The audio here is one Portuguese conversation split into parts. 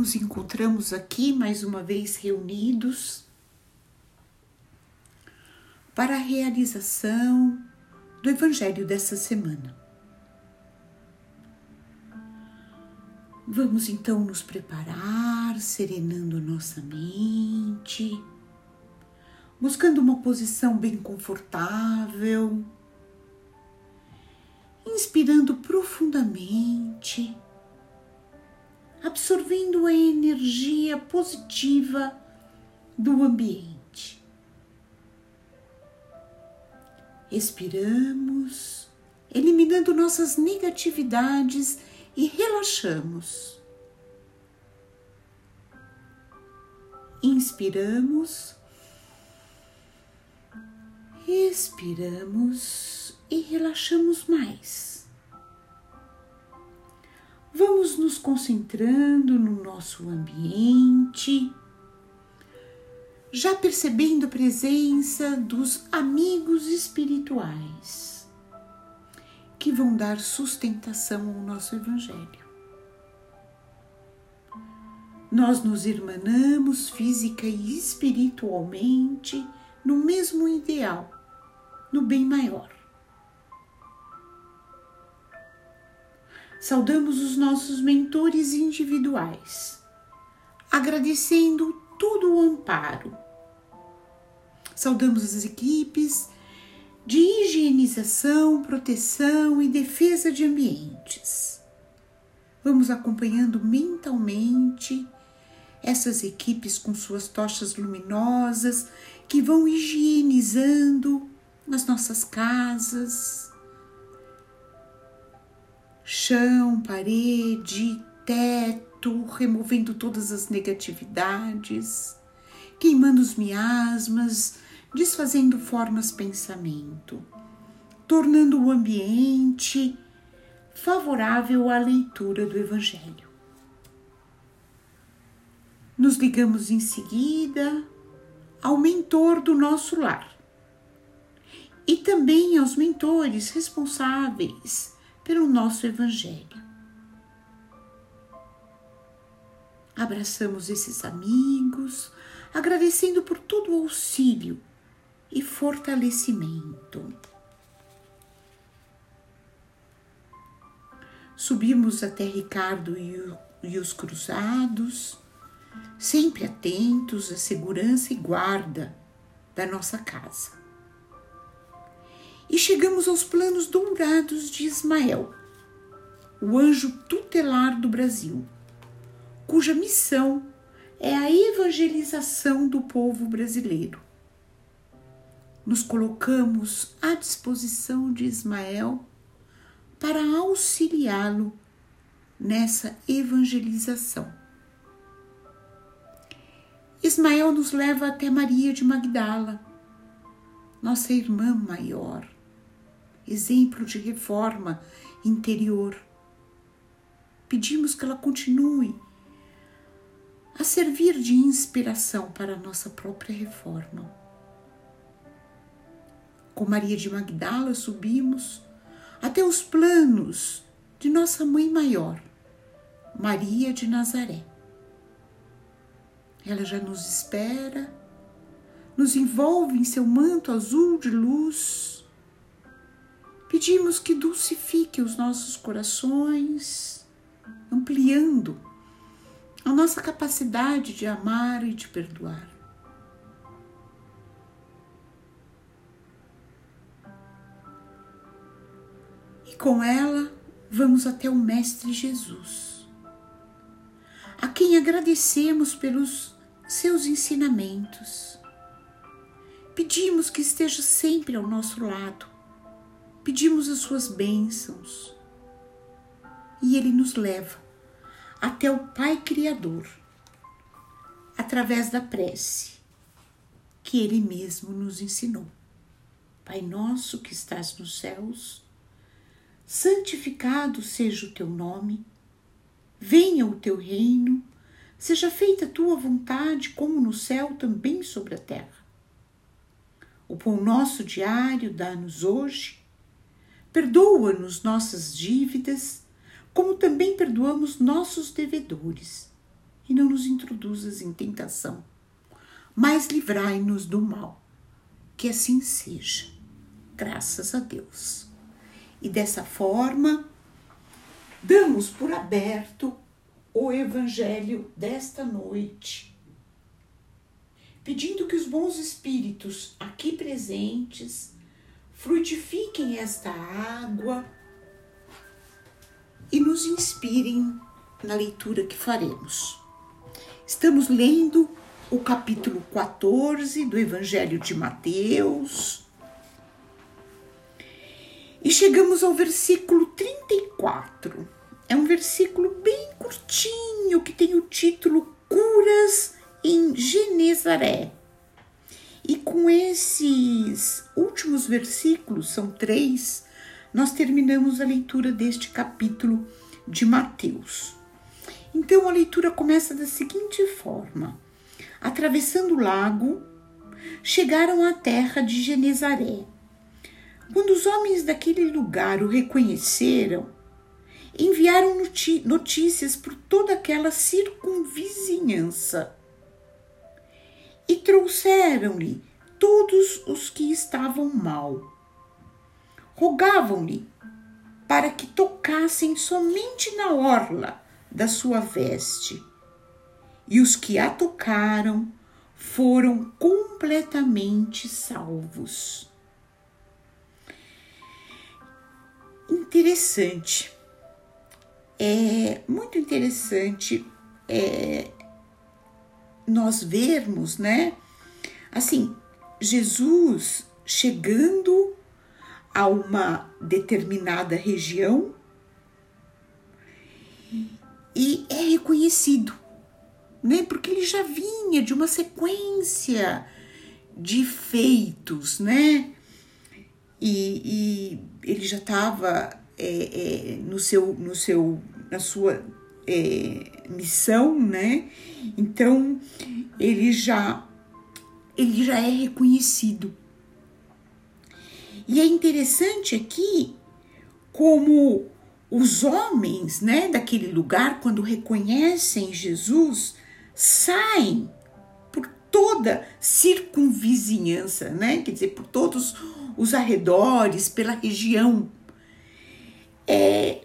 nos encontramos aqui mais uma vez reunidos para a realização do Evangelho dessa semana. Vamos então nos preparar, serenando nossa mente, buscando uma posição bem confortável, inspirando profundamente absorvendo a energia positiva do ambiente. Expiramos, eliminando nossas negatividades e relaxamos. Inspiramos, expiramos e relaxamos mais. Vamos nos concentrando no nosso ambiente, já percebendo a presença dos amigos espirituais que vão dar sustentação ao nosso Evangelho. Nós nos irmanamos física e espiritualmente no mesmo ideal, no bem maior. Saudamos os nossos mentores individuais, agradecendo todo o amparo. Saudamos as equipes de higienização, proteção e defesa de ambientes. Vamos acompanhando mentalmente essas equipes com suas tochas luminosas que vão higienizando as nossas casas, chão, parede, teto, removendo todas as negatividades, queimando os miasmas, desfazendo formas pensamento, tornando o ambiente favorável à leitura do Evangelho. Nos ligamos em seguida ao mentor do nosso lar e também aos mentores responsáveis pelo nosso Evangelho. Abraçamos esses amigos, agradecendo por todo o auxílio e fortalecimento. Subimos até Ricardo e os cruzados, sempre atentos à segurança e guarda da nossa casa e chegamos aos planos dourados de Ismael, o anjo tutelar do Brasil, cuja missão é a evangelização do povo brasileiro. Nos colocamos à disposição de Ismael para auxiliá-lo nessa evangelização. Ismael nos leva até Maria de Magdala, nossa irmã maior exemplo de reforma interior. Pedimos que ela continue a servir de inspiração para a nossa própria reforma. Com Maria de Magdala subimos até os planos de nossa mãe maior, Maria de Nazaré. Ela já nos espera, nos envolve em seu manto azul de luz Pedimos que dulcifique os nossos corações, ampliando a nossa capacidade de amar e de perdoar. E com ela vamos até o Mestre Jesus, a quem agradecemos pelos seus ensinamentos. Pedimos que esteja sempre ao nosso lado, pedimos as suas bênçãos e ele nos leva até o Pai Criador através da prece que ele mesmo nos ensinou. Pai nosso que estás nos céus, santificado seja o teu nome, venha o teu reino, seja feita a tua vontade, como no céu, também sobre a terra. O pão nosso diário dá-nos hoje Perdoa-nos nossas dívidas, como também perdoamos nossos devedores. e não nos introduzas em tentação, mas livrai-nos do mal. Que assim seja, graças a Deus. E dessa forma, damos por aberto o Evangelho desta noite, pedindo que os bons espíritos aqui presentes frutifiquem esta água e nos inspirem na leitura que faremos. Estamos lendo o capítulo 14 do Evangelho de Mateus e chegamos ao versículo 34. É um versículo bem curtinho que tem o título Curas em Genezaré. Com esses últimos versículos, são três, nós terminamos a leitura deste capítulo de Mateus. Então a leitura começa da seguinte forma: Atravessando o lago, chegaram à terra de Genezaré. Quando os homens daquele lugar o reconheceram, enviaram notícias por toda aquela circunvizinhança e trouxeram-lhe todos os que estavam mal. Rogavam-lhe para que tocassem somente na orla da sua veste. E os que a tocaram foram completamente salvos. interessante. É muito interessante é, nós vermos, né? Assim, Jesus chegando a uma determinada região e é reconhecido, né? Porque ele já vinha de uma sequência de feitos, né? E, e ele já estava é, é, no seu, no seu, na sua é, missão, né? Então ele já, ele já é reconhecido. E é interessante aqui como os homens, né, daquele lugar, quando reconhecem Jesus, saem por toda circunvizinhança, né? Quer dizer, por todos os arredores, pela região. É,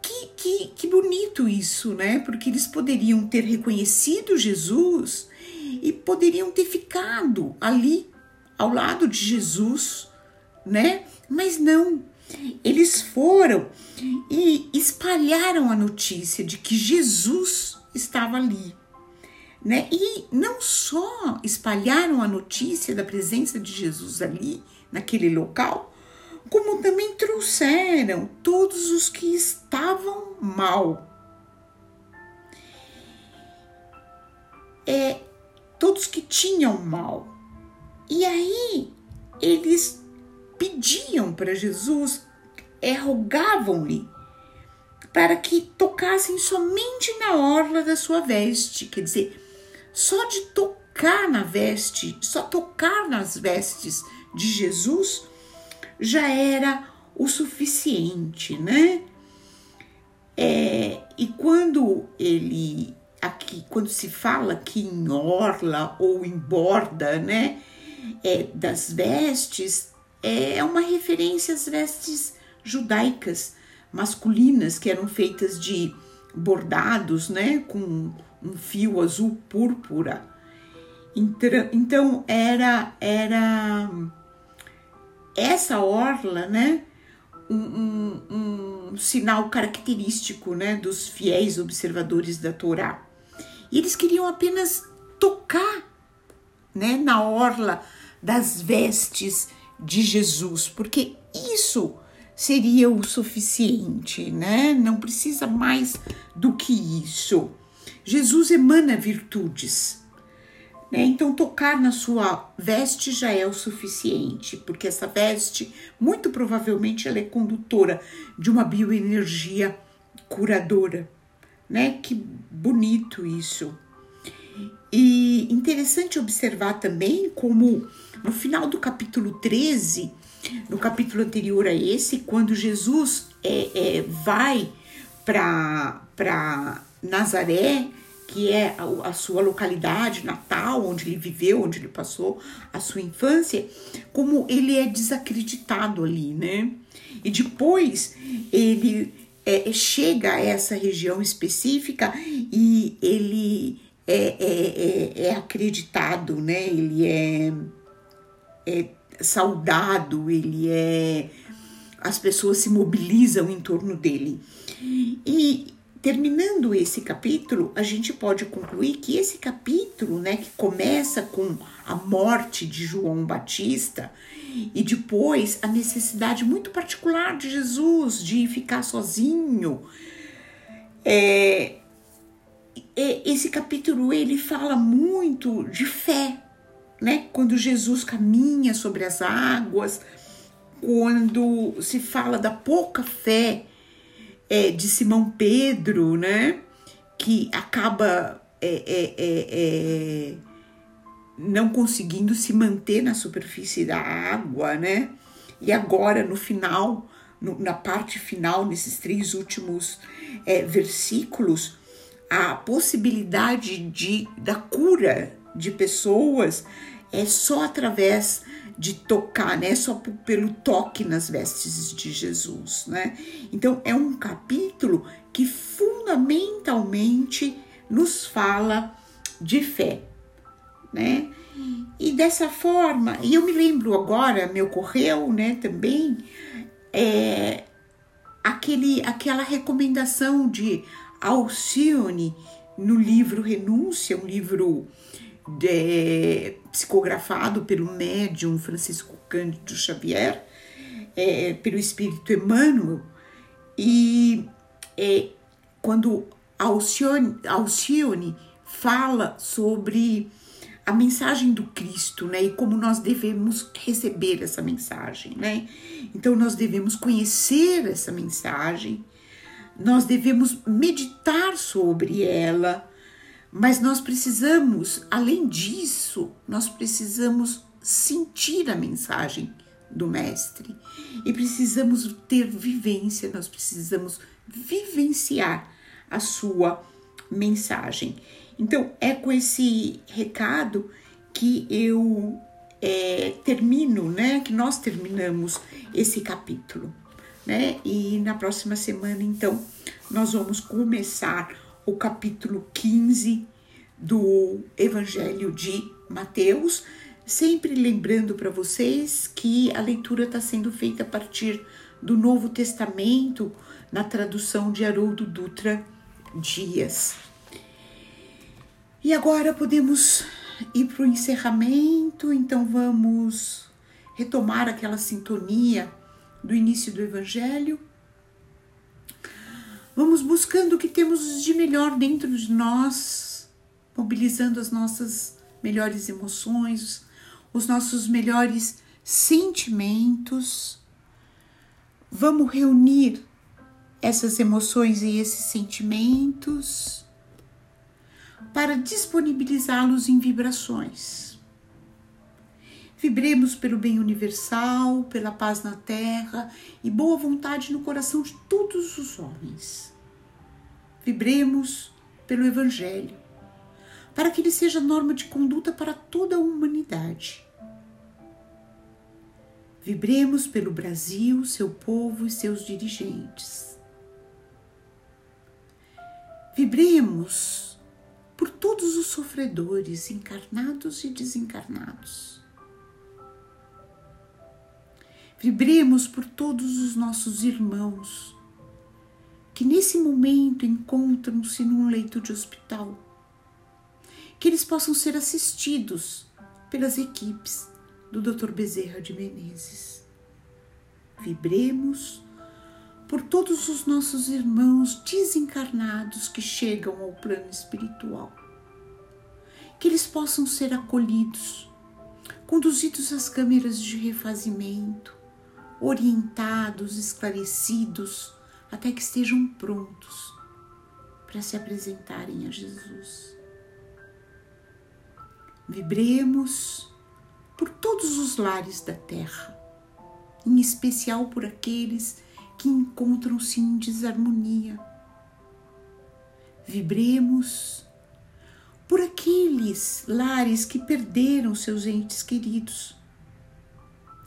que, que, que bonito isso, né? Porque eles poderiam ter reconhecido Jesus e poderiam ter ficado ali ao lado de Jesus, né? Mas não. Eles foram e espalharam a notícia de que Jesus estava ali né? E não só espalharam a notícia da presença de Jesus ali, naquele local, como também trouxeram todos os que estavam mal. É, todos que tinham mal. E aí eles pediam para Jesus, é, rogavam-lhe para que tocassem somente na orla da sua veste, quer dizer, só de tocar na veste, só tocar nas vestes de Jesus já era o suficiente, né? É, e quando ele aqui, quando se fala aqui em orla ou em borda, né, é, das vestes, é uma referência às vestes judaicas masculinas que eram feitas de bordados, né, com um fio azul púrpura. Então era era essa orla, né? Um, um, um, sinal característico, né, dos fiéis observadores da Torá. E eles queriam apenas tocar, né, na orla das vestes de Jesus, porque isso seria o suficiente, né? Não precisa mais do que isso. Jesus emana virtudes. Né? Então, tocar na sua veste já é o suficiente, porque essa veste, muito provavelmente, ela é condutora de uma bioenergia curadora. Né? Que bonito isso. E interessante observar também como no final do capítulo 13, no capítulo anterior a esse, quando Jesus é, é vai para Nazaré, que é a, a, sua localidade natal, onde ele viveu, onde ele passou a sua infância, como ele é desacreditado ali, né? E depois ele é, chega a essa região específica e ele é, é, é, é acreditado, né? Ele é, é saudado, ele é. As pessoas se mobilizam em torno dele. E terminando esse capítulo, a gente pode concluir que esse capítulo, né, que começa com a morte de João Batista e depois a necessidade muito particular de Jesus de ficar sozinho, é, esse capítulo ele fala muito de fé, né? Quando Jesus caminha sobre as águas, quando se fala da pouca fé é, de Simão Pedro, né? Que acaba é, é, é, é, não conseguindo se manter na superfície da água, né? E agora no final, no, na parte final, nesses três últimos é, versículos, a possibilidade de, da cura de pessoas é só através de tocar, né? Só pelo toque nas vestes de Jesus, né? Então é um capítulo que fundamentalmente nos fala de fé, né? E dessa forma, e eu me lembro agora, me ocorreu, né, também, é, aquele, aquela recomendação de Alcione no livro Renúncia, um livro de, psicografado pelo médium Francisco Cândido Xavier, é, pelo Espírito Emmanuel, e é, quando Alcione, Alcione fala sobre a mensagem do Cristo, né? E como nós devemos receber essa mensagem, né? Então nós devemos conhecer essa mensagem, nós devemos meditar sobre ela, mas nós precisamos, além disso, nós precisamos sentir a mensagem do Mestre e precisamos ter vivência, nós precisamos vivenciar a sua mensagem. Então, é com esse recado que eu é, termino, né? Que nós terminamos esse capítulo né? E na próxima semana, então, nós vamos começar o capítulo 15 do Evangelho de Mateus, sempre lembrando para vocês que a leitura está sendo feita a partir do Novo Testamento, na tradução de Haroldo Dutra Dias. E agora podemos ir para o encerramento, então vamos retomar aquela sintonia do início do Evangelho. Vamos buscando o que temos de melhor dentro de nós, mobilizando as nossas melhores emoções, os nossos melhores sentimentos. Vamos reunir essas emoções e esses sentimentos para disponibilizá-los em vibrações Vibremos pelo bem universal, pela paz na terra e boa vontade no coração de todos os homens. Vibremos pelo Evangelho, para que ele seja norma de conduta para toda a humanidade. Vibremos pelo Brasil, seu povo e seus dirigentes. Vibremos por todos os sofredores, encarnados e desencarnados Vibremos por todos os nossos irmãos que nesse momento encontram-se num leito de hospital. Que eles possam ser assistidos pelas equipes do Dr. Bezerra de Menezes. Vibremos por todos os nossos irmãos desencarnados que chegam ao plano espiritual. Que eles possam ser acolhidos, conduzidos às câmeras de refazimento, orientados, esclarecidos, até que estejam prontos para se apresentarem a Jesus. Vibremos por todos os lares da terra, em especial por aqueles que encontram-se em desarmonia. Vibremos por aqueles lares que perderam seus entes queridos,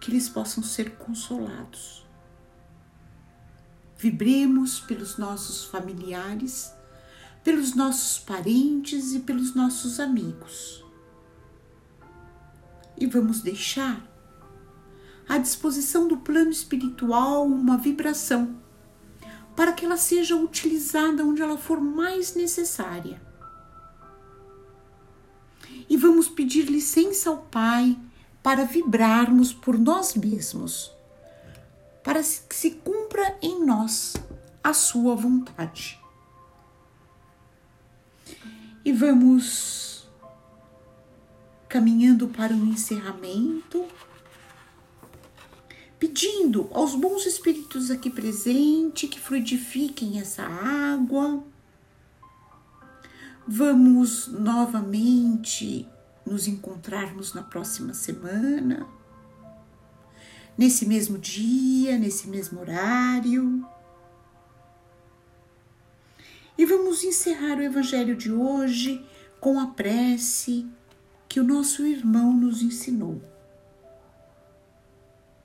que eles possam ser consolados. Vibremos pelos nossos familiares, pelos nossos parentes e pelos nossos amigos. E vamos deixar à disposição do plano espiritual uma vibração para que ela seja utilizada onde ela for mais necessária e vamos pedir licença ao Pai para vibrarmos por nós mesmos, para que se cumpra em nós a Sua vontade. E vamos caminhando para o encerramento, pedindo aos bons espíritos aqui presentes que fluidifiquem essa água Vamos novamente nos encontrarmos na próxima semana, nesse mesmo dia, nesse mesmo horário. E vamos encerrar o Evangelho de hoje com a prece que o nosso irmão nos ensinou.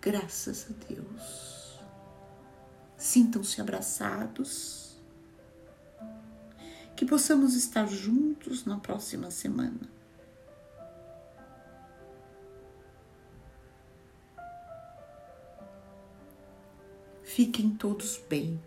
graças a Deus. Sintam-se abraçados que possamos estar juntos na próxima semana. Fiquem todos bem.